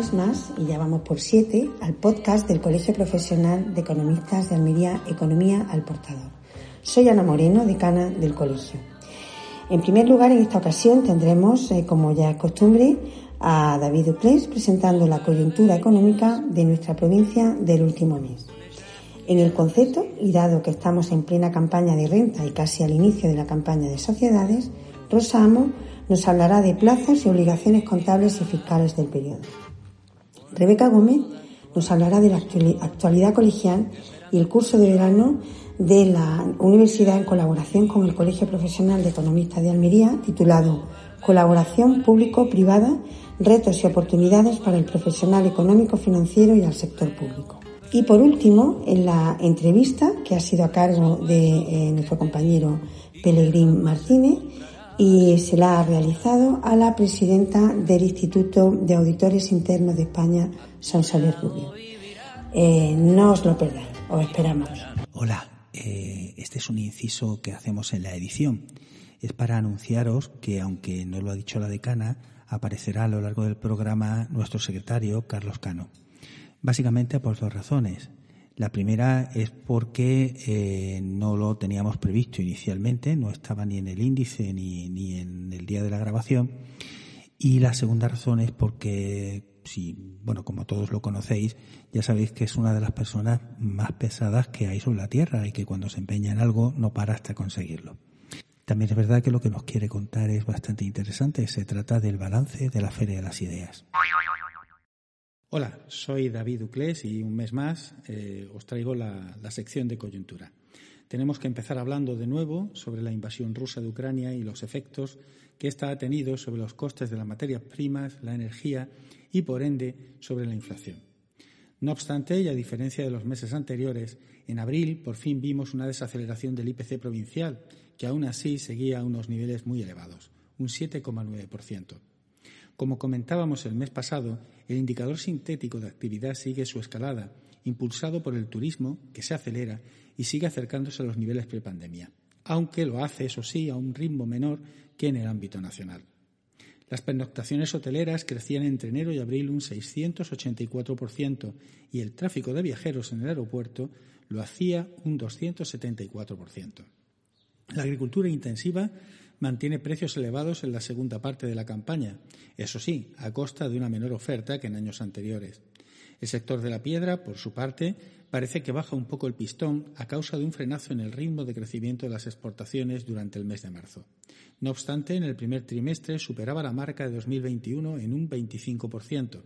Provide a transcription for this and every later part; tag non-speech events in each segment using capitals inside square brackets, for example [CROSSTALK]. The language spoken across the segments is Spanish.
más, y ya vamos por siete, al podcast del Colegio Profesional de Economistas de Almería, Economía al Portador. Soy Ana Moreno, decana del colegio. En primer lugar, en esta ocasión tendremos, eh, como ya es costumbre, a David Duplés presentando la coyuntura económica de nuestra provincia del último mes. En el concepto, y dado que estamos en plena campaña de renta y casi al inicio de la campaña de sociedades, Rosa Amo nos hablará de plazos y obligaciones contables y fiscales del periodo. Rebeca Gómez nos hablará de la actualidad colegial y el curso de verano de la universidad en colaboración con el Colegio Profesional de Economistas de Almería, titulado Colaboración público-privada, retos y oportunidades para el profesional económico, financiero y al sector público. Y por último, en la entrevista que ha sido a cargo de eh, nuestro compañero Pelegrín Martínez, y se la ha realizado a la presidenta del Instituto de Auditores Internos de España, Sonsoles Rubio. Eh, no os lo perdáis, os esperamos. Hola, eh, este es un inciso que hacemos en la edición. Es para anunciaros que, aunque no lo ha dicho la decana, aparecerá a lo largo del programa nuestro secretario, Carlos Cano. Básicamente por dos razones. La primera es porque eh, no lo teníamos previsto inicialmente, no estaba ni en el índice ni, ni en el día de la grabación. Y la segunda razón es porque, si, bueno, como todos lo conocéis, ya sabéis que es una de las personas más pesadas que hay sobre la Tierra y que cuando se empeña en algo no para hasta conseguirlo. También es verdad que lo que nos quiere contar es bastante interesante. Se trata del balance de la Feria de las Ideas. Hola, soy David Uclés y un mes más eh, os traigo la, sección de coyuntura. Tenemos que empezar hablando de nuevo sobre la invasión rusa de Ucrania y los efectos que ésta ha tenido sobre los costes de las materias primas, la energía y, por ende, sobre la inflación. No obstante, y a diferencia de los meses anteriores, en abril por fin vimos una desaceleración del IPC provincial, que aún así seguía a unos niveles muy elevados, un 7,9%. Como comentábamos el mes pasado, el indicador sintético de actividad sigue su escalada, impulsado por el turismo, que se acelera y sigue acercándose a los niveles prepandemia, aunque lo hace, eso sí, a un ritmo menor que en el ámbito nacional. Las pernoctaciones hoteleras crecían entre enero y abril un 684% y el tráfico de viajeros en el aeropuerto lo hacía un 274%. La agricultura intensiva mantiene precios elevados en la segunda parte de la campaña, eso sí, a costa de una menor oferta que en años anteriores. El sector de la piedra, por su parte, parece que baja un poco el pistón a causa de un frenazo en el ritmo de crecimiento de las exportaciones durante el mes de marzo. No obstante, en el primer trimestre superaba la marca de 2021 en un 25%.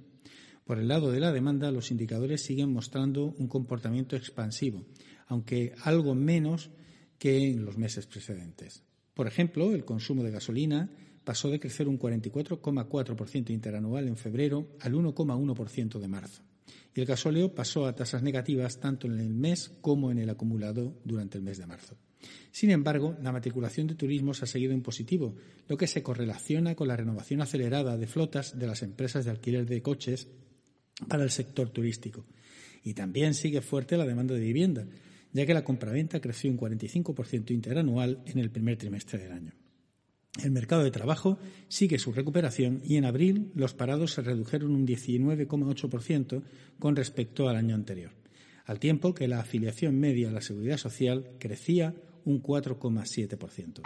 Por el lado de la demanda, los indicadores siguen mostrando un comportamiento expansivo, aunque algo menos que en los meses precedentes. Por ejemplo, el consumo de gasolina pasó de crecer un 44,4% interanual en febrero al 1,1% de marzo. Y el gasóleo pasó a tasas negativas tanto en el mes como en el acumulado durante el mes de marzo. Sin embargo, la matriculación de turismos ha seguido en positivo, lo que se correlaciona con la renovación acelerada de flotas de las empresas de alquiler de coches para el sector turístico. Y también sigue fuerte la demanda de vivienda, ya que la compraventa creció un 45% interanual en el primer trimestre del año. El mercado de trabajo sigue su recuperación y en abril los parados se redujeron un 19,8% con respecto al año anterior, al tiempo que la afiliación media a la seguridad social crecía un 4,7%.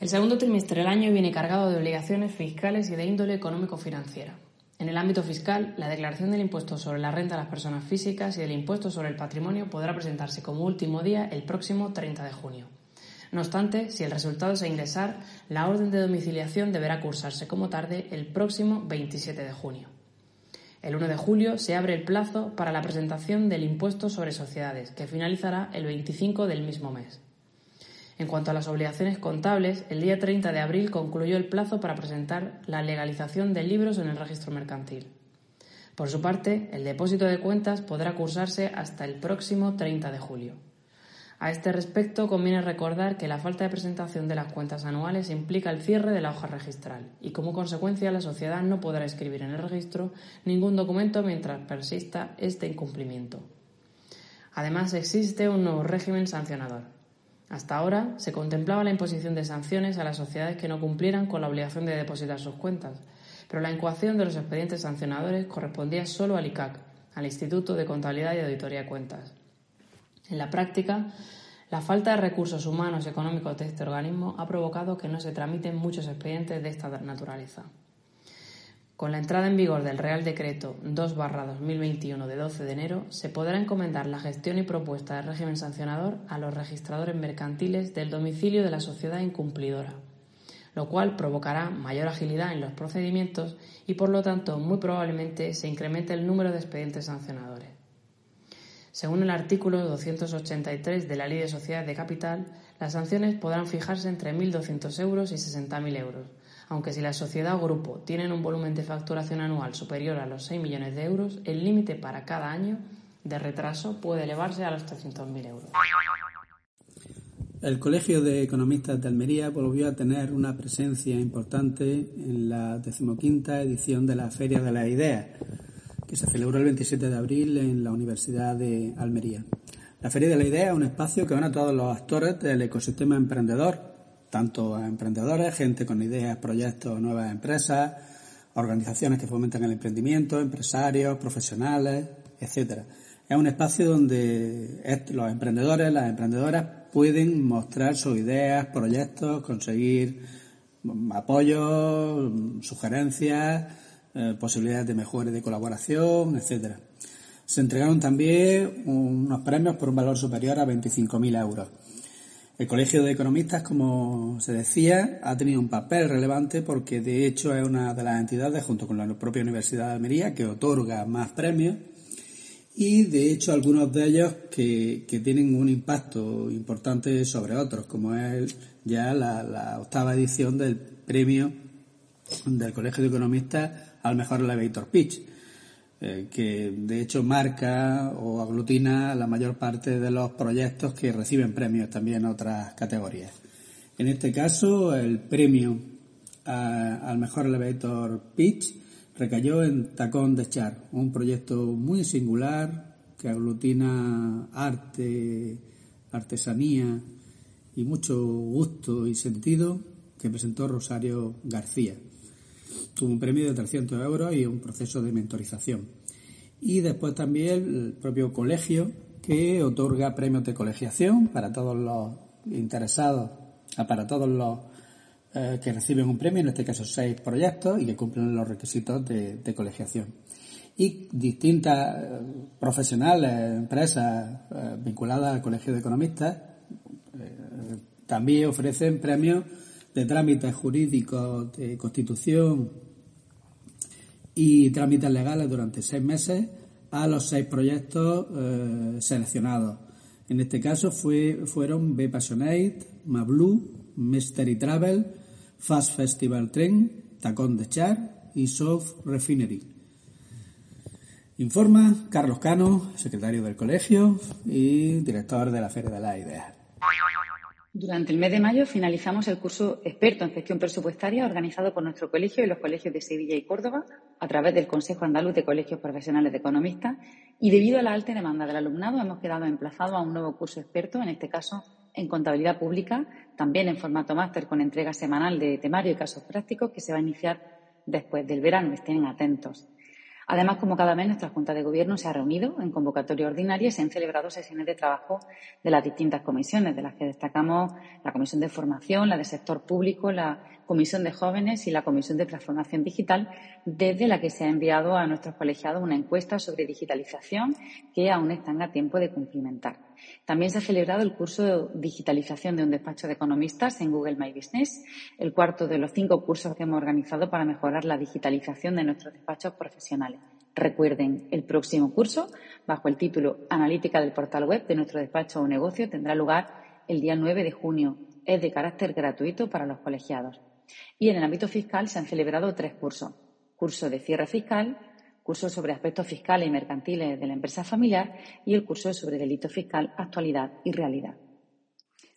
El segundo trimestre del año viene cargado de obligaciones fiscales y de índole económico-financiera. En el ámbito fiscal, la declaración del impuesto sobre la renta a las personas físicas y del impuesto sobre el patrimonio podrá presentarse como último día el próximo 30 de junio. No obstante, si el resultado es a ingresar, la orden de domiciliación deberá cursarse como tarde el próximo 27 de junio. El 1 de julio se abre el plazo para la presentación del impuesto sobre sociedades, que finalizará el 25 del mismo mes. En cuanto a las obligaciones contables, el día 30 de abril concluyó el plazo para presentar la legalización de libros en el registro mercantil. Por su parte, el depósito de cuentas podrá cursarse hasta el próximo 30 de julio. A este respecto, conviene recordar que la falta de presentación de las cuentas anuales implica el cierre de la hoja registral y, como consecuencia, la sociedad no podrá escribir en el registro ningún documento mientras persista este incumplimiento. Además, existe un nuevo régimen sancionador. Hasta ahora se contemplaba la imposición de sanciones a las sociedades que no cumplieran con la obligación de depositar sus cuentas, pero la incoación de los expedientes sancionadores correspondía solo al ICAC, al Instituto de Contabilidad y Auditoría de Cuentas. En la práctica, la falta de recursos humanos y económicos de este organismo ha provocado que no se tramiten muchos expedientes de esta naturaleza. Con la entrada en vigor del Real Decreto 2-2021 de 12 de enero, se podrá encomendar la gestión y propuesta del régimen sancionador a los registradores mercantiles del domicilio de la sociedad incumplidora, lo cual provocará mayor agilidad en los procedimientos y, por lo tanto, muy probablemente se incremente el número de expedientes sancionadores. Según el artículo 283 de la Ley de Sociedades de Capital, las sanciones podrán fijarse entre 1.200 euros y 60.000 euros, aunque si la sociedad o grupo tienen un volumen de facturación anual superior a los 6 millones de euros, el límite para cada año de retraso puede elevarse a los 300.000 euros. El Colegio de Economistas de Almería volvió a tener una presencia importante en la decimoquinta edición de la Feria de las Ideas, que se celebró el 27 de abril en la Universidad de Almería. La Feria de la Idea es un espacio que van a todos los actores del ecosistema emprendedor, tanto a emprendedores, gente con ideas, proyectos, nuevas empresas, organizaciones que fomentan el emprendimiento, empresarios, profesionales, etcétera. Es un espacio donde los emprendedores, las emprendedoras pueden mostrar sus ideas, proyectos, conseguir apoyos, sugerencias, eh, posibilidades de mejores de colaboración, etcétera. Se entregaron también unos premios por un valor superior a 25.000 euros. El Colegio de Economistas, como se decía, ha tenido un papel relevante porque de hecho es una de las entidades, junto con la propia Universidad de Almería, que otorga más premios. Y de hecho algunos de ellos que, tienen un impacto importante sobre otros, como es ya la octava edición del premio del Colegio de Economistas al mejor elevator pitch, eh, que de hecho marca o aglutina la mayor parte de los proyectos que reciben premios también en otras categorías. En este caso, el premio al mejor elevator pitch recayó en Tacón de Char, un proyecto muy singular que aglutina arte, artesanía y mucho gusto y sentido que presentó Rosario García tuvo un premio de 300 euros y un proceso de mentorización. Y después también el propio colegio que otorga premios de colegiación para todos los interesados, ah, para todos los eh, que reciben un premio, en este caso seis proyectos y que cumplen los requisitos de, colegiación. Y distintas eh, profesionales, empresas eh, vinculadas al Colegio de Economistas también ofrecen premios de trámites jurídicos de constitución y trámites legales durante seis meses a los seis proyectos eh, seleccionados. En este caso fue, fueron Passionate, Mablu, Mystery Travel, Fast Festival Train, Tacón de Char y Soft Refinery. Informa Carlos Cano, secretario del colegio y director de la Feria de la Idea. Durante el mes de mayo finalizamos el curso experto en gestión presupuestaria organizado por nuestro colegio y los colegios de Sevilla y Córdoba a través del Consejo Andaluz de Colegios Profesionales de Economistas y debido a la alta demanda del alumnado hemos quedado emplazados a un nuevo curso experto, en este caso en contabilidad pública, también en formato máster con entrega semanal de temario y casos prácticos que se va a iniciar después del verano. Estén atentos. Además, como cada mes, nuestra Junta de Gobierno se ha reunido en convocatoria ordinaria y se han celebrado sesiones de trabajo de las distintas comisiones, de las que destacamos la Comisión de Formación, la del Sector Público, la Comisión de Jóvenes y la Comisión de Transformación Digital, desde la que se ha enviado a nuestros colegiados una encuesta sobre digitalización que aún están a tiempo de cumplimentar. También se ha celebrado el curso de digitalización de un despacho de economistas en Google My Business, el cuarto de los cinco cursos que hemos organizado para mejorar la digitalización de nuestros despachos profesionales. Recuerden, el próximo curso, bajo el título Analítica del portal web de nuestro despacho o negocio, tendrá lugar el día 9 de junio. Es de carácter gratuito para los colegiados. Y en el ámbito fiscal se han celebrado tres cursos. Curso de cierre fiscal, curso sobre aspectos fiscales y mercantiles de la empresa familiar y el curso sobre delito fiscal, actualidad y realidad.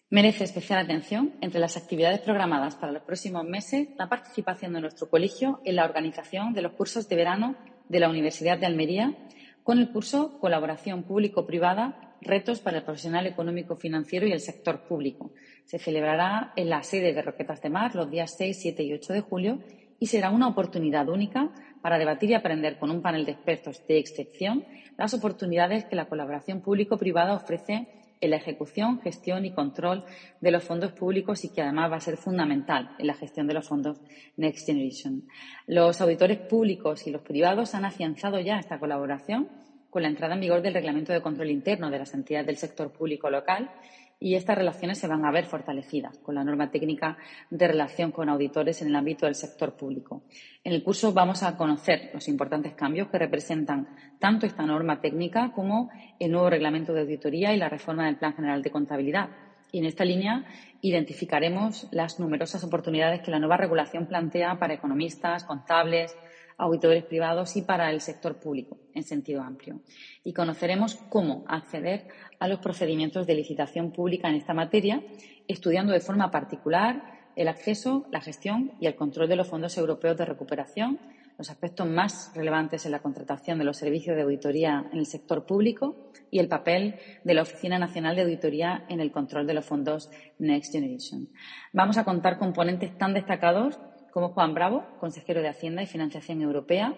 Merece especial atención entre las actividades programadas para los próximos meses la participación de nuestro colegio en la organización de los cursos de verano de la Universidad de Almería con el curso Colaboración Público-Privada, Retos para el Profesional Económico Financiero y el Sector Público. Se celebrará en la sede de Roquetas de Mar los días 6, 7 y 8 de julio y será una oportunidad única para debatir y aprender con un panel de expertos de excepción las oportunidades que la colaboración público-privada ofrece en la ejecución, gestión y control de los fondos públicos y que además va a ser fundamental en la gestión de los fondos Next Generation. Los auditores públicos y los privados han afianzado ya esta colaboración con la entrada en vigor del Reglamento de Control Interno de las entidades del sector público local y estas relaciones se van a ver fortalecidas con la norma técnica de relación con auditores en el ámbito del sector público. En el curso vamos a conocer los importantes cambios que representan tanto esta norma técnica como el nuevo reglamento de auditoría y la reforma del Plan General de Contabilidad. Y en esta línea identificaremos las numerosas oportunidades que la nueva regulación plantea para economistas, contables, auditores privados y para el sector público en sentido amplio. Y conoceremos cómo acceder a los procedimientos de licitación pública en esta materia, estudiando de forma particular el acceso, la gestión y el control de los fondos europeos de recuperación, los aspectos más relevantes en la contratación de los servicios de auditoría en el sector público y el papel de la Oficina Nacional de Auditoría en el control de los fondos Next Generation. Vamos a contar con ponentes tan destacados como Juan Bravo, consejero de Hacienda y Financiación Europea,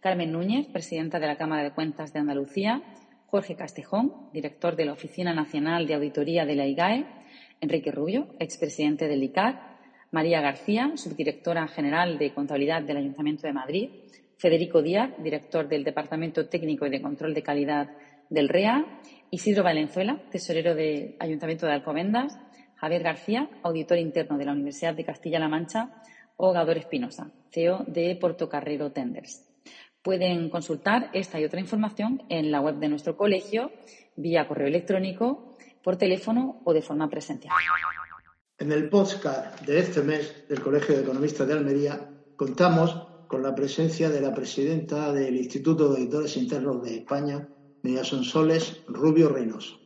Carmen Núñez, presidenta de la Cámara de Cuentas de Andalucía, Jorge Castejón, director de la Oficina Nacional de Auditoría de la IGAE, Enrique Rubio, expresidente del ICAD, María García, subdirectora general de Contabilidad del Ayuntamiento de Madrid, Federico Díaz, director del Departamento Técnico y de Control de Calidad del REA, Isidro Valenzuela, tesorero del Ayuntamiento de Alcobendas, Javier García, auditor interno de la Universidad de Castilla-La Mancha, o Gador Espinosa, CEO de Portocarrero Tenders. Pueden consultar esta y otra información en la web de nuestro colegio, vía correo electrónico, por teléfono o de forma presencial. En el podcast de este mes del Colegio de Economistas de Almería contamos con la presencia de la presidenta del Instituto de Auditores Internos de España, Media Sonsoles Rubio Reynoso.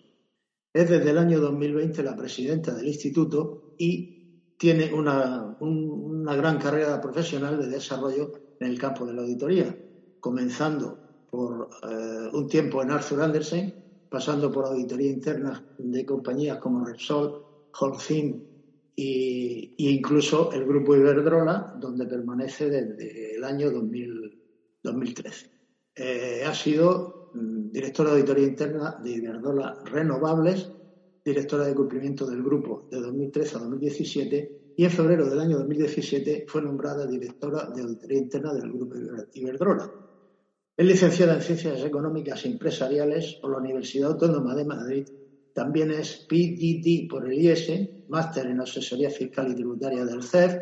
Es desde el año 2020 la presidenta del instituto y tiene una, gran carrera profesional de desarrollo en el campo de la auditoría, comenzando por eh, un tiempo en Arthur Andersen, pasando por auditoría interna de compañías como Repsol, Holcim e incluso el grupo Iberdrola, donde permanece desde el año 2013. Eh, ha sido mm, directora de auditoría interna de Iberdrola Renovables directora de cumplimiento del grupo de 2013 a 2017 y en febrero del año 2017 fue nombrada directora de auditoría interna del grupo Iberdrola. Es licenciada en Ciencias Económicas y Empresariales por la Universidad Autónoma de Madrid. También es PGT por el IES, máster en Asesoría Fiscal y Tributaria del CEF.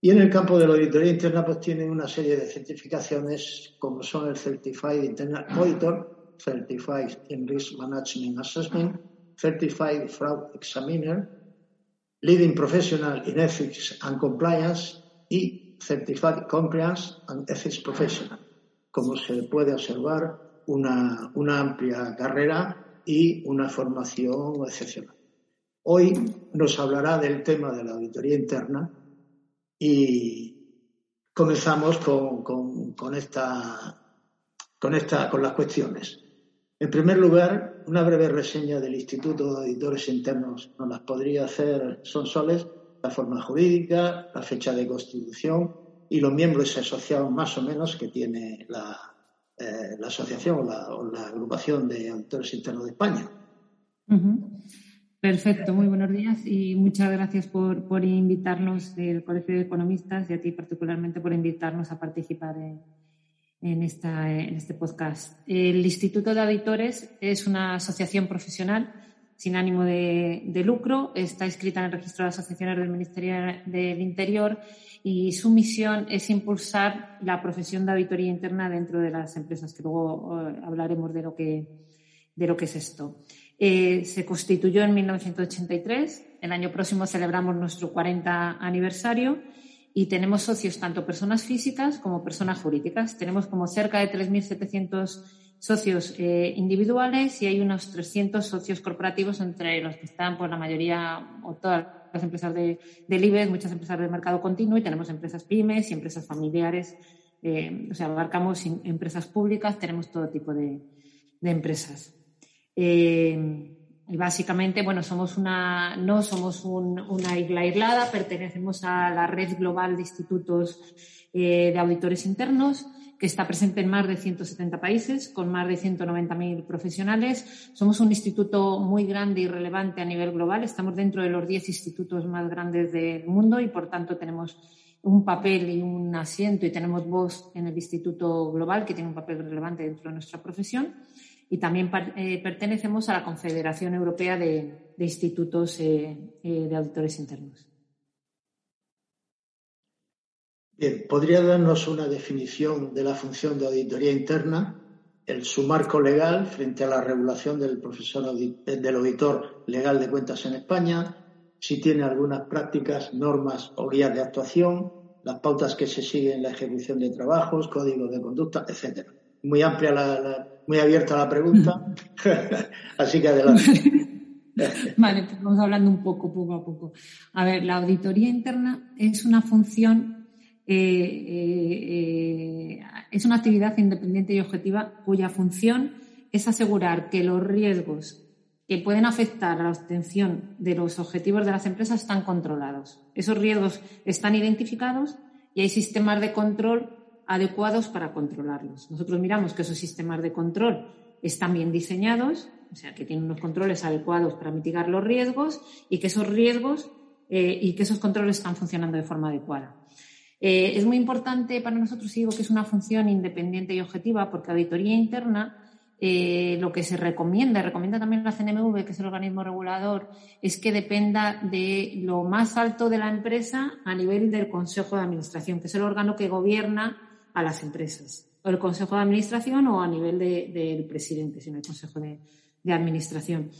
Y en el campo de la auditoría interna pues tiene una serie de certificaciones como son el Certified Internal Auditor, Certified in Risk Management Assessment, Certified Fraud Examiner, Leading Professional in Ethics and Compliance y Certified Compliance and Ethics Professional. Como se puede observar, una, una amplia carrera y una formación excepcional. Hoy nos hablará del tema de la auditoría interna y comenzamos con, con, esta, con, esta, con las cuestiones. En primer lugar, una breve reseña del Instituto de Auditores Internos nos las podría hacer Sonsoles, la forma jurídica, la fecha de constitución y los miembros asociados más o menos que tiene la, eh, asociación o la, agrupación de auditores internos de España. Perfecto, muy buenos días y muchas gracias por, por invitarnos del Colegio de Economistas y a ti particularmente por invitarnos a participar en, en, esta, en este podcast. El Instituto de Auditores es una asociación profesional sin ánimo de, lucro, está inscrita en el registro de asociaciones del Ministerio del Interior y su misión es impulsar la profesión de auditoría interna dentro de las empresas, que luego eh, hablaremos de lo que, de lo que es esto. Eh, se constituyó en 1983, el año próximo celebramos nuestro 40 aniversario y tenemos socios tanto personas físicas como personas jurídicas. Tenemos como cerca de 3.700 socios eh, individuales y hay unos 300 socios corporativos entre los que están pues, la mayoría o todas las empresas de, del IBEX, muchas empresas del mercado continuo y tenemos empresas pymes y empresas familiares. Eh, o sea, abarcamos empresas públicas, tenemos todo tipo de, empresas. Eh, básicamente, bueno, somos una, no somos una isla aislada, pertenecemos a la red global de institutos eh, de auditores internos que está presente en más de 170 países, con más de 190.000 profesionales. Somos un instituto muy grande y relevante a nivel global. Estamos dentro de los 10 institutos más grandes del mundo y, por tanto, tenemos un papel y un asiento y tenemos voz en el Instituto Global, que tiene un papel relevante dentro de nuestra profesión. Y también eh, pertenecemos a la Confederación Europea de, Institutos eh, eh, de Auditores Internos. Bien, ¿podría darnos una definición de la función de auditoría interna, el su marco legal frente a la regulación del profesor del auditor legal de cuentas en España, si tiene algunas prácticas, normas o guías de actuación, las pautas que se siguen en la ejecución de trabajos, códigos de conducta, etcétera? Muy amplia, la, muy abierta la pregunta, [LAUGHS] [LAUGHS] así que adelante. [LAUGHS] Vale, pues vamos hablando un poco, poco a poco. A ver, la auditoría interna es una función eh, eh, es una actividad independiente y objetiva cuya función es asegurar que los riesgos que pueden afectar a la obtención de los objetivos de las empresas están controlados. Esos riesgos están identificados y hay sistemas de control adecuados para controlarlos. Nosotros miramos que esos sistemas de control están bien diseñados, o sea, que tienen unos controles adecuados para mitigar los riesgos y que esos riesgos eh, y que esos controles están funcionando de forma adecuada. Eh, es muy importante para nosotros, digo que es una función independiente y objetiva, porque auditoría interna eh, lo que se recomienda, recomienda también la CNMV, que es el organismo regulador, es que dependa de lo más alto de la empresa a nivel del Consejo de Administración, que es el órgano que gobierna a las empresas, o el Consejo de Administración o a nivel del presidente, sino el Consejo de Administración.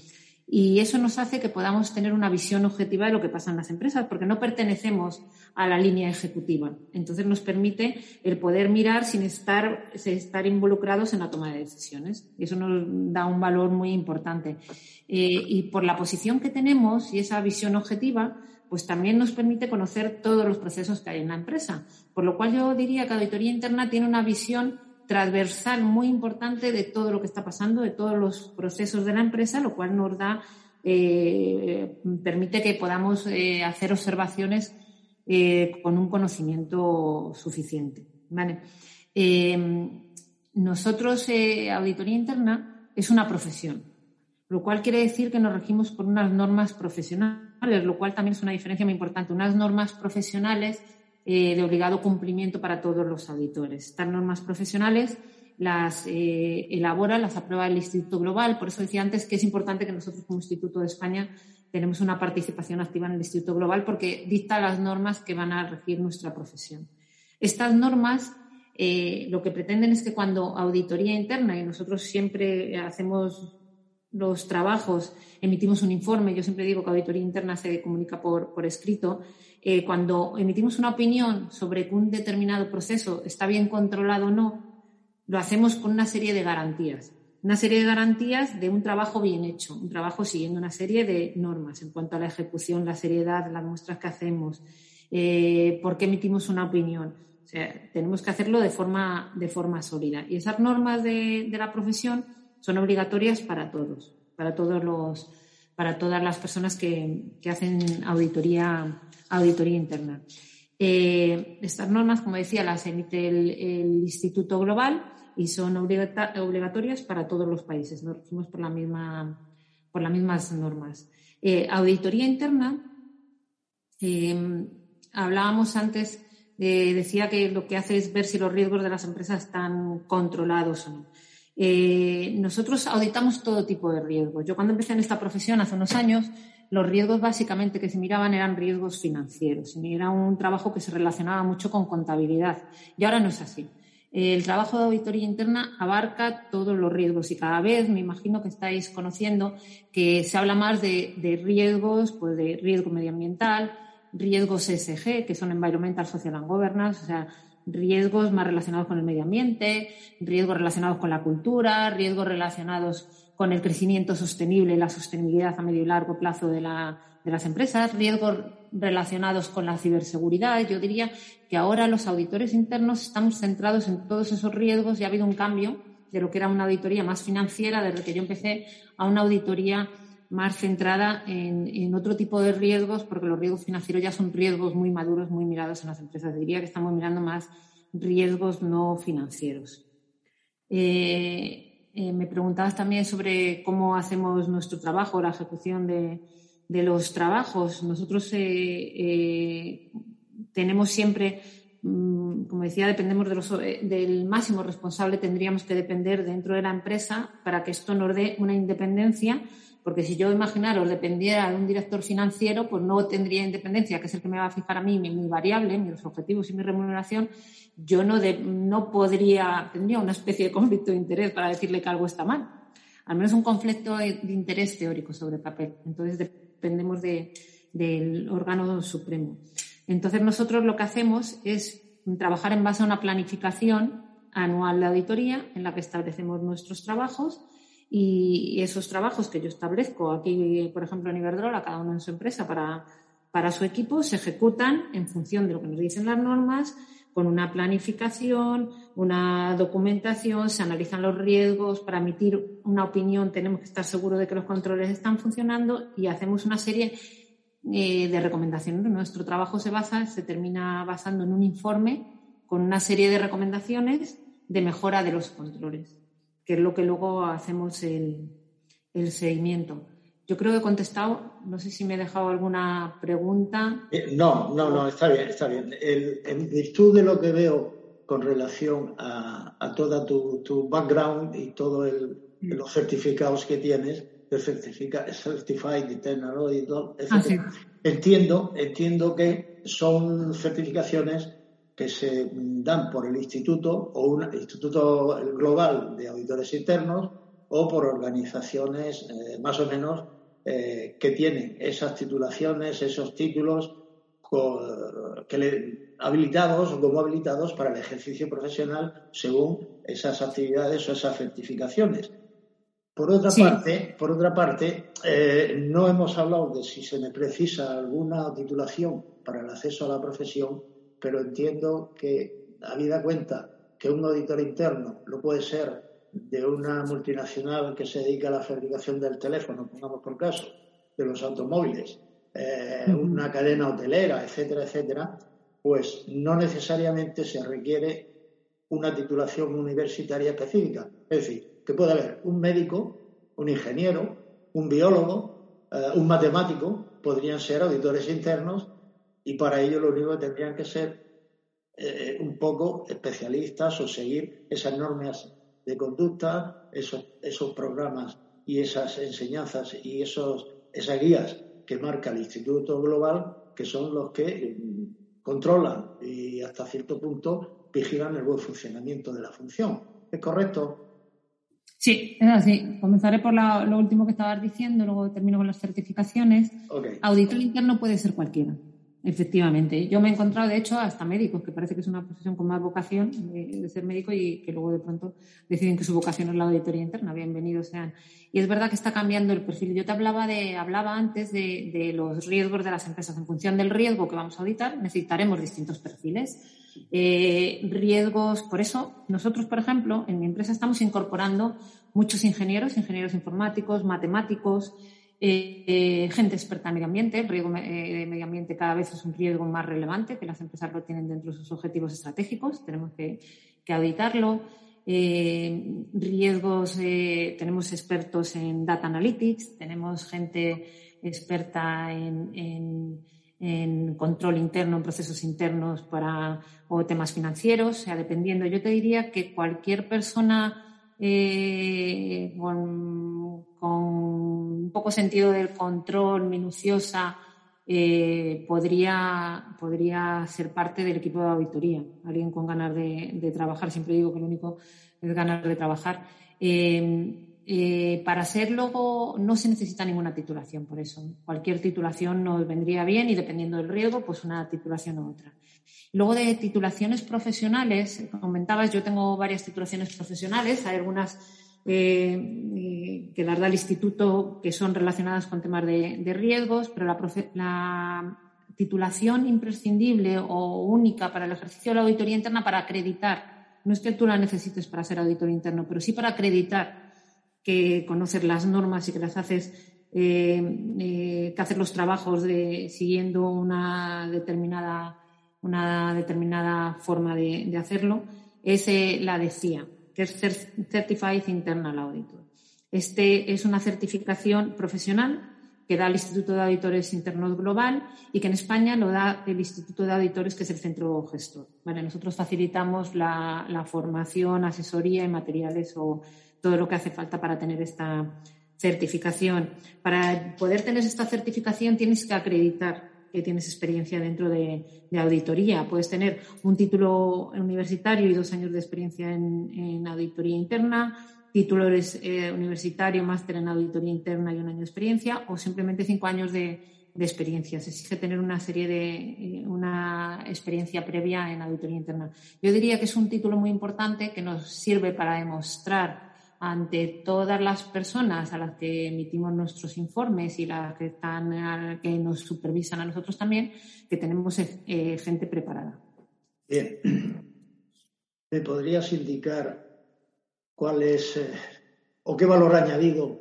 Y eso nos hace que podamos tener una visión objetiva de lo que pasa en las empresas, porque no pertenecemos a la línea ejecutiva. Entonces nos permite el poder mirar sin estar, estar involucrados en la toma de decisiones. Y eso nos da un valor muy importante. Eh, y por la posición que tenemos y esa visión objetiva, pues también nos permite conocer todos los procesos que hay en la empresa. Por lo cual yo diría que Auditoría Interna tiene una visión transversal muy importante de todo lo que está pasando, de todos los procesos de la empresa, lo cual nos da, eh, permite que podamos eh, hacer observaciones eh, con un conocimiento suficiente. nosotros, auditoría interna, es una profesión, lo cual quiere decir que nos regimos por unas normas lo cual también es una diferencia muy importante. Unas normas profesionales eh, de obligado cumplimiento para todos los auditores. Estas normas profesionales las eh, elabora, las aprueba el Instituto Global. Por eso decía antes que es importante que nosotros como Instituto de España tenemos una participación activa en el Instituto Global porque dicta las normas que van a regir nuestra profesión. Estas normas eh, lo que pretenden es que cuando auditoría interna, y nosotros siempre hacemos los trabajos, emitimos un informe, yo siempre digo que auditoría interna se comunica por, escrito, eh, cuando emitimos una opinión sobre que un determinado proceso está bien controlado o no, lo hacemos con una serie de garantías. Una serie de garantías de un trabajo bien hecho, un trabajo siguiendo una serie de normas en cuanto a la ejecución, la seriedad, las muestras que hacemos, eh, por qué emitimos una opinión. O sea, tenemos que hacerlo de forma, sólida. Y esas normas de la profesión son obligatorias para todos, para todos los, para todas las personas que, que hacen auditoría auditoría interna. Eh, estas normas, como decía, las emite el, Instituto Global y son obligatorias para todos los países. Nos regimos por, la misma, por las mismas normas. Eh, auditoría interna, eh, hablábamos antes, decía que lo que hace es ver si los riesgos de las empresas están controlados o no. Nosotros auditamos todo tipo de riesgos. Yo cuando empecé en esta profesión hace unos años, los riesgos básicamente que se miraban eran riesgos financieros. Era un trabajo que se relacionaba mucho con contabilidad. Y ahora no es así. El trabajo de auditoría interna abarca todos los riesgos y cada vez me imagino que estáis conociendo que se habla más de, riesgos, pues de riesgo medioambiental, riesgos ESG, que son Environmental, Social and Governance, o sea, riesgos más relacionados con el medio ambiente, riesgos relacionados con la cultura, riesgos relacionados con el crecimiento sostenible la sostenibilidad a medio y largo plazo de, las empresas, riesgos relacionados con la ciberseguridad. Yo diría que ahora los auditores internos estamos centrados en todos esos riesgos y ha habido un cambio de lo que era una auditoría más financiera desde que yo empecé a una auditoría más centrada en, otro tipo de riesgos, porque los riesgos financieros ya son riesgos muy maduros, muy mirados en las empresas. Diría que estamos mirando más riesgos no financieros. Eh, eh, me preguntabas también sobre cómo hacemos nuestro trabajo, la ejecución de, los trabajos. Nosotros eh, tenemos siempre Mm, como decía, dependemos del máximo responsable, tendríamos que depender dentro de la empresa para que esto nos dé una independencia, porque si yo imaginaros dependiera de un director financiero, pues no tendría independencia, que es el que me va a fijar a mí mi, variable, mis objetivos y mi remuneración, yo no, no podría, tendría una especie de conflicto de interés para decirle que algo está mal. Al menos un conflicto de interés teórico sobre papel. Entonces dependemos del órgano supremo. Entonces nosotros lo que hacemos es trabajar en base a una planificación anual de auditoría en la que establecemos nuestros trabajos y esos trabajos que yo establezco aquí, por ejemplo, en Iberdrola, cada uno en su empresa para, para su equipo, se ejecutan en función de lo que nos dicen las normas, con una planificación, una documentación, se analizan los riesgos, para emitir una opinión tenemos que estar seguros de que los controles están funcionando y hacemos una serie eh, de recomendaciones. Nuestro trabajo se basa, se termina basando en un informe con una serie de recomendaciones de mejora de los controles, que es lo que luego hacemos el, seguimiento. Yo creo que he contestado, no sé si me he dejado alguna pregunta. Eh, no, no, no, está bien, está bien. en virtud de lo que veo con relación a, a toda tu, tu, background y todos mm. los certificados que tienes, el Certified Internal Auditor, ah, Entiendo, entiendo que son certificaciones que se dan por el instituto o un instituto global de auditores internos o por organizaciones eh, más o menos eh, que tienen esas titulaciones, esos títulos que le, habilitados o como habilitados para el ejercicio profesional según esas actividades o esas certificaciones. Por otra parte, por otra parte eh, no hemos hablado de si se me precisa alguna titulación para el acceso a la profesión, pero entiendo que, habida cuenta que un auditor interno lo puede ser de una multinacional que se dedica a la fabricación del teléfono, pongamos por caso, de los automóviles, eh, una cadena hotelera, etcétera, etcétera, pues no necesariamente se requiere una titulación universitaria específica. Es decir, que puede haber un médico, un ingeniero, un biólogo, eh, un matemático, podrían ser auditores internos y para ello lo único que tendrían que ser eh, un poco especialistas o seguir esas normas de conducta, esos, esos programas y esas enseñanzas y esos, esas guías que marca el Instituto Global, que son los que mm, controlan y hasta cierto punto vigilan el buen funcionamiento de la función. ¿Es correcto? Sí, es así. Comenzaré por lo último que estabas diciendo, luego termino con las certificaciones. Auditor interno puede ser cualquiera, efectivamente. Yo me he encontrado, de hecho, hasta médicos, que parece que es una profesión con más vocación de, ser médico y que luego de pronto deciden que su vocación es la auditoría interna. Bienvenidos sean. Y es verdad que está cambiando el perfil. Yo te hablaba, de, hablaba antes de, de los riesgos de las empresas. En función del riesgo que vamos a auditar, necesitaremos distintos perfiles. Eh, riesgos. Por eso, nosotros, por ejemplo, en mi empresa estamos incorporando muchos ingenieros, ingenieros informáticos, matemáticos, eh, eh, gente experta en medio ambiente. El riesgo de medio ambiente cada vez es un riesgo más relevante, que las empresas lo tienen dentro de sus objetivos estratégicos. Tenemos que, auditarlo. riesgos, tenemos expertos en data analytics, tenemos gente experta en en control interno, en procesos internos para, o temas financieros, o sea, dependiendo. Yo te diría que cualquier persona eh, con, un poco sentido del control, minuciosa, eh, podría, podría ser parte del equipo de auditoría. Alguien con ganas de, trabajar, siempre digo que lo único es ganar de trabajar. Eh, eh, para serlo no se necesita ninguna titulación, por eso. Cualquier titulación nos vendría bien y dependiendo del riesgo, pues una titulación u otra. Luego de titulaciones profesionales, comentabas, yo tengo varias titulaciones profesionales, hay algunas eh, eh, que las da el instituto que son relacionadas con temas de, riesgos, pero la, la, titulación imprescindible o única para el ejercicio de la auditoría interna para acreditar, no es que tú la necesites para ser auditor interno, pero sí para acreditar que conocer las normas y que las haces que hacer los trabajos siguiendo una determinada, una determinada forma de, hacerlo, es la decía que es Certified Internal Auditor. Este es una certificación profesional que da el Instituto de Auditores Internos Global y que en España lo da el Instituto de Auditores, que es el centro gestor. nosotros facilitamos la, formación, asesoría y materiales o todo lo que hace falta para tener esta certificación. Para poder tener esta certificación tienes que acreditar que tienes experiencia dentro de, auditoría. Puedes tener un título universitario y dos años de experiencia en auditoría interna, título eh, universitario, máster en auditoría interna y un año de experiencia, o simplemente cinco años de, experiencia. Se exige tener una serie de eh, una experiencia previa en auditoría interna. Yo diría que es un título muy importante que nos sirve para demostrar ante todas las personas a las que emitimos nuestros informes y las que están que nos supervisan a nosotros también, que tenemos eh, gente preparada. Bien. [CLEARS THROAT] ¿Me podrías indicar cuál es eh, o qué valor añadido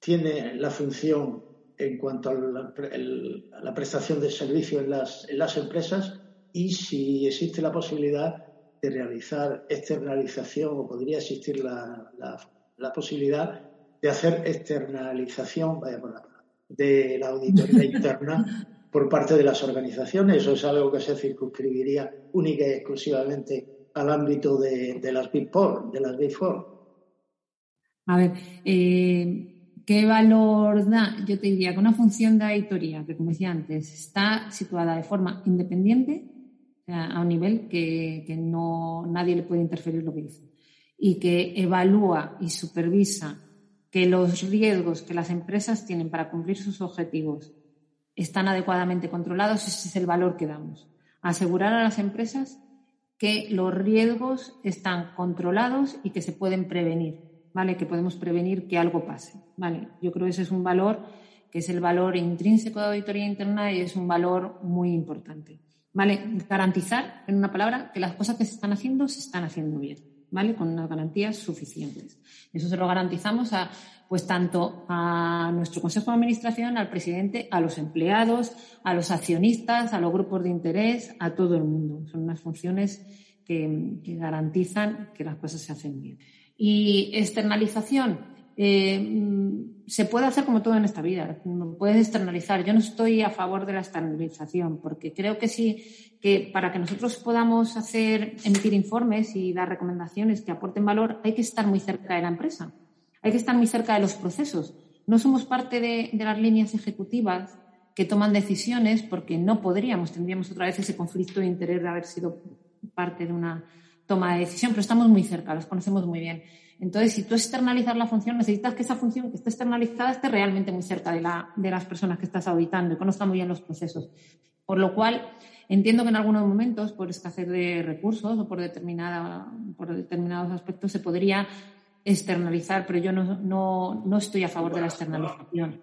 tiene la función en cuanto a la, prestación de servicio en las, en las, empresas y si existe la posibilidad de realizar externalización o podría existir la, la posibilidad de hacer externalización vaya por la, de la auditoría [LAUGHS] interna por parte de las organizaciones. Eso es algo que se circunscribiría única y exclusivamente al ámbito de, las Big Four, de las Big Four? A ver, eh, ¿qué valor da? Yo te diría que una función de auditoría, que como decía antes, está situada de forma independiente, a un nivel que, no, nadie le puede interferir lo que dice, y que evalúa y supervisa que los riesgos que las empresas tienen para cumplir sus objetivos están adecuadamente controlados, ese es el valor que damos. Asegurar a las empresas que los riesgos están controlados y que se pueden prevenir, ¿vale? Que podemos prevenir que algo pase, ¿vale? Yo creo que ese es un valor que es el valor intrínseco de auditoría interna y es un valor muy importante, ¿vale? Garantizar, en una palabra, que las cosas que se están haciendo se están haciendo bien, ¿vale? Con unas garantías suficientes. Eso se lo garantizamos a, pues tanto a nuestro Consejo de Administración, al presidente, a los empleados, a los accionistas, a los grupos de interés, a todo el mundo. Son unas funciones que, garantizan que las cosas se hacen bien. Y externalización. Eh, se puede hacer como todo en esta vida, puedes externalizar. Yo no estoy a favor de la externalización, porque creo que sí, que para que nosotros podamos hacer, emitir informes y dar recomendaciones que aporten valor, hay que estar muy cerca de la empresa. Hay que estar muy cerca de los procesos. No somos parte de, las líneas ejecutivas que toman decisiones porque no podríamos, tendríamos otra vez ese conflicto de interés de haber sido parte de una toma de decisión, pero estamos muy cerca, los conocemos muy bien. Entonces, si tú externalizas la función, necesitas que esa función que esté externalizada esté realmente muy cerca de, la, de las personas que estás auditando y conozca muy bien los procesos. Por lo cual, entiendo que en algunos momentos, por escasez de recursos o por, determinada, por determinados aspectos, se podría externalizar, pero yo no, no, no estoy a favor de la externalización.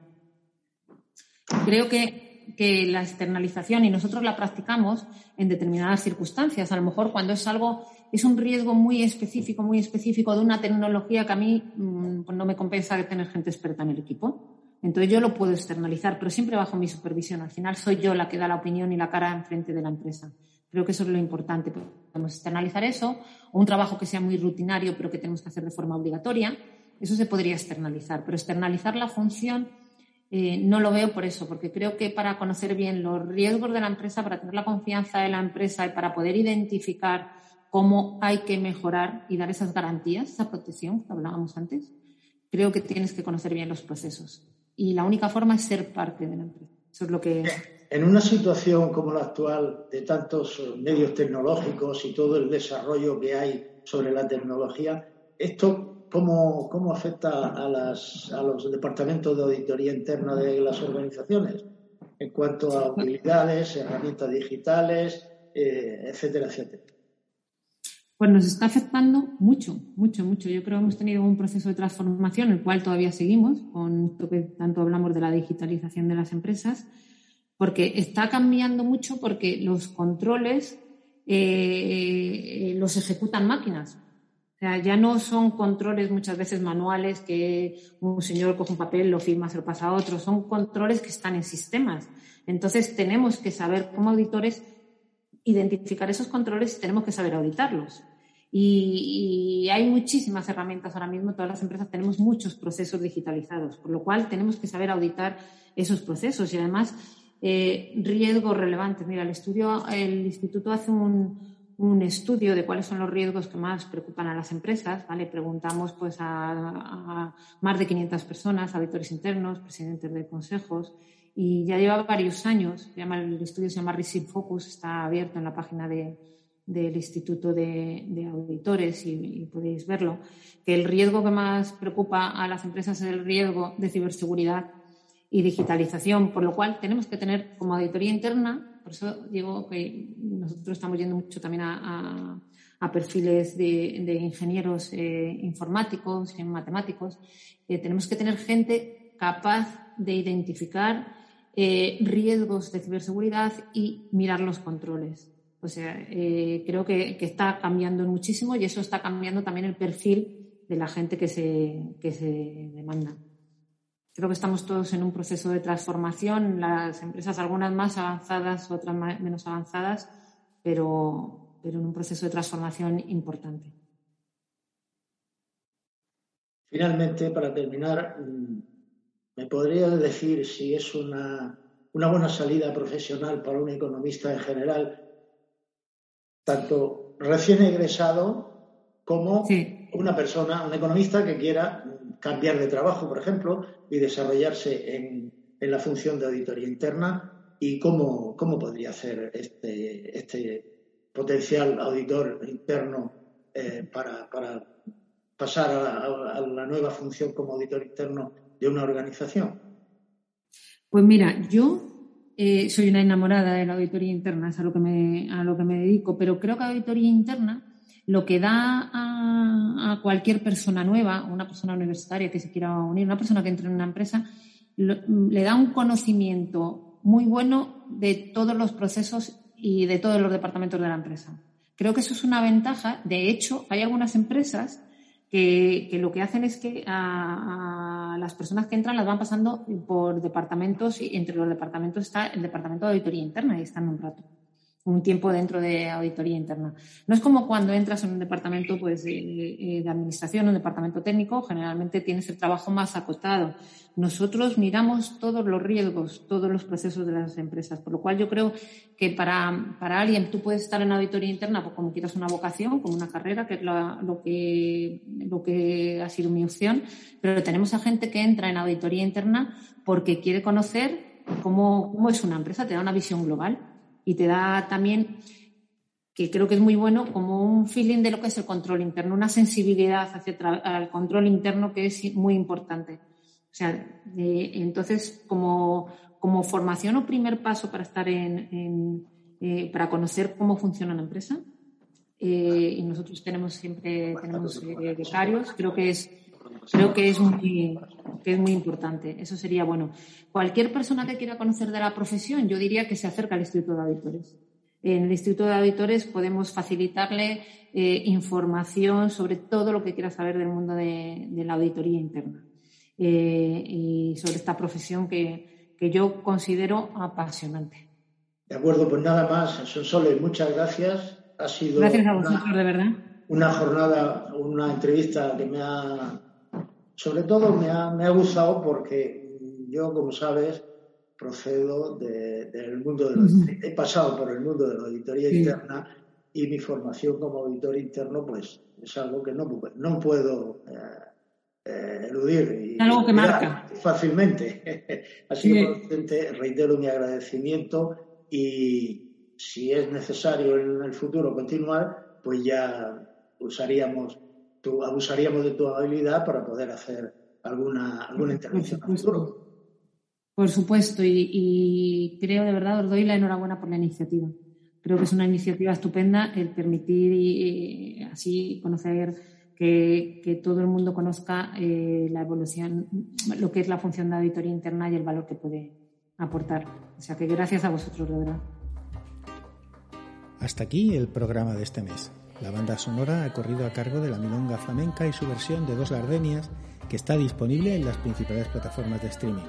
Creo que, que, la externalización, y nosotros la practicamos en determinadas circunstancias, a lo mejor cuando es algo, es un riesgo muy específico, muy específico de una tecnología que a mí mm, pues no me compensa tener gente experta en el equipo. Entonces yo lo puedo externalizar, pero siempre bajo mi supervisión. Al final soy yo la que da la opinión y la cara enfrente de la empresa. Creo que eso es lo importante. Podemos externalizar eso, o un trabajo que sea muy rutinario, pero que tenemos que hacer de forma obligatoria. Eso se podría externalizar, pero externalizar la función eh, no lo veo por eso, porque creo que para conocer bien los riesgos de la empresa, para tener la confianza de la empresa y para poder identificar cómo hay que mejorar y dar esas garantías, esa protección que hablábamos antes, creo que tienes que conocer bien los procesos. Y la única forma es ser parte de la empresa. Eso es lo que en una situación como la actual de tantos medios tecnológicos y todo el desarrollo que hay sobre la tecnología, ¿esto cómo, cómo afecta a, las, a los departamentos de auditoría interna de las organizaciones? En cuanto a utilidades, herramientas digitales, eh, etcétera, etcétera. Pues nos está afectando mucho, mucho, mucho. Yo creo que hemos tenido un proceso de transformación, el cual todavía seguimos, con esto que tanto hablamos de la digitalización de las empresas, porque está cambiando mucho porque los controles eh, los ejecutan máquinas. ya no son controles muchas veces manuales que un señor coge un papel, lo firma, se lo pasa a otro, son controles que están en sistemas. Entonces tenemos que saber como auditores identificar esos controles y tenemos que saber auditarlos. Y, hay muchísimas herramientas ahora mismo, todas las empresas tenemos muchos procesos digitalizados, por lo cual tenemos que saber auditar esos procesos y además eh, riesgos relevantes. Mira, el estudio, el instituto hace un, un estudio de cuáles son los riesgos que más preocupan a las empresas, ¿vale? Preguntamos pues a, más de 500 personas, auditores internos, presidentes de consejos, y ya lleva varios años, el estudio se llama Receive Focus, está abierto en la página de, del Instituto de, Auditores y, podéis verlo, que el riesgo que más preocupa a las empresas es el riesgo de ciberseguridad y digitalización, por lo cual tenemos que tener como auditoría interna por eso digo que nosotros estamos yendo mucho también a, perfiles de, ingenieros eh, informáticos y matemáticos. Eh, tenemos que tener gente capaz de identificar eh, riesgos de ciberseguridad y mirar los controles. O sea, creo que, está cambiando muchísimo y eso está cambiando también el perfil de la gente que se, que se demanda. Creo que estamos todos en un proceso de transformación, las empresas algunas más avanzadas, otras menos avanzadas, pero, pero en un proceso de transformación importante. Finalmente, para terminar, mm, ¿me podría decir si es una, una buena salida profesional para un economista en general, tanto recién egresado como una persona, un economista que quiera cambiar de trabajo, por ejemplo, y desarrollarse en, la función de auditoría interna y cómo, cómo podría hacer este, este potencial auditor interno eh, para, pasar a, la nueva función como auditor interno de una organización. Pues mira, yo eh, soy una enamorada de la auditoría interna, es a lo que me, a lo que me dedico, pero creo que la auditoría interna lo que da a, cualquier persona nueva, una persona universitaria que se quiera unir, una persona que entre en una empresa, le da un conocimiento muy bueno de todos los procesos y de todos los departamentos de la empresa. Creo que eso es una ventaja. De hecho, hay algunas empresas que, lo que hacen es que a, a, las personas que entran las van pasando por departamentos y entre los departamentos está el departamento de auditoría interna y están un rato un tiempo dentro de auditoría interna. No es como cuando entras en un departamento pues, de, administración, un departamento técnico, generalmente tienes el trabajo más acotado. Nosotros miramos todos los riesgos, todos los procesos de las empresas, por lo cual yo creo que para, para alguien tú puedes estar en auditoría interna pues, como quieras una vocación, como una carrera, que es lo, que, lo que ha sido mi opción, pero tenemos a gente que entra en auditoría interna porque quiere conocer cómo, cómo es una empresa, te da una visión global y te da también, que creo que es muy bueno, como un feeling de lo que es el control interno, una sensibilidad hacia el control interno que es muy importante. O sea, entonces, como, como formación o primer paso para estar en, eh, para conocer cómo funciona la empresa, eh, y nosotros tenemos siempre tenemos eh, becarios, creo que es creo que es muy que es muy importante. Eso sería bueno. Cualquier persona que quiera conocer de la profesión, yo diría que se acerca al Instituto de Auditores. En el Instituto de Auditores podemos facilitarle eh, información sobre todo lo que quiera saber del mundo de, la auditoría interna eh, y sobre esta profesión que, que, yo considero apasionante. De acuerdo, pues nada más. Sole, muchas gracias. Ha sido gracias a vosotros, de verdad. Una jornada, una entrevista que me ha sobre todo me ha, me ha gustado porque yo, como sabes, procedo del mundo de la he pasado por el mundo de la auditoría interna y mi formación como auditor interno pues es algo que no, no puedo eh, eh, eludir algo que marca. fácilmente. [LAUGHS] Así que reitero mi agradecimiento y si es necesario en el futuro continuar pues ya usaríamos abusaríamos de tu habilidad para poder hacer alguna, alguna intervención Por supuesto, y, creo de verdad, os doy la enhorabuena por la iniciativa. Creo que es una iniciativa estupenda el permitir y, así conocer que, todo el mundo conozca eh, la evolución, lo que es la función de auditoría interna y el valor que puede aportar. O sea que gracias a vosotros, de verdad. Hasta aquí el programa de este mes. La banda sonora ha corrido a cargo de la Milonga Flamenca y su versión de Dos Gardenias, que está disponible en las principales plataformas de streaming.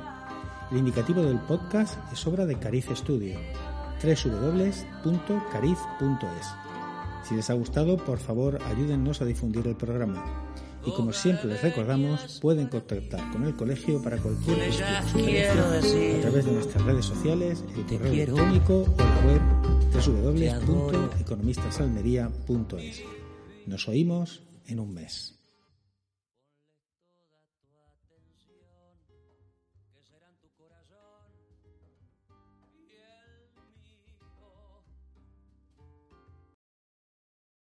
El indicativo del podcast es obra de Cariz Studio, www.cariz.es. Si les ha gustado, por favor, ayúdennos a difundir el programa. Y como siempre les recordamos, pueden contactar con el colegio para cualquier sugerencia a través de nuestras redes sociales, el correo electrónico o la web www.economistasalmería.es. Nos oímos en un mes.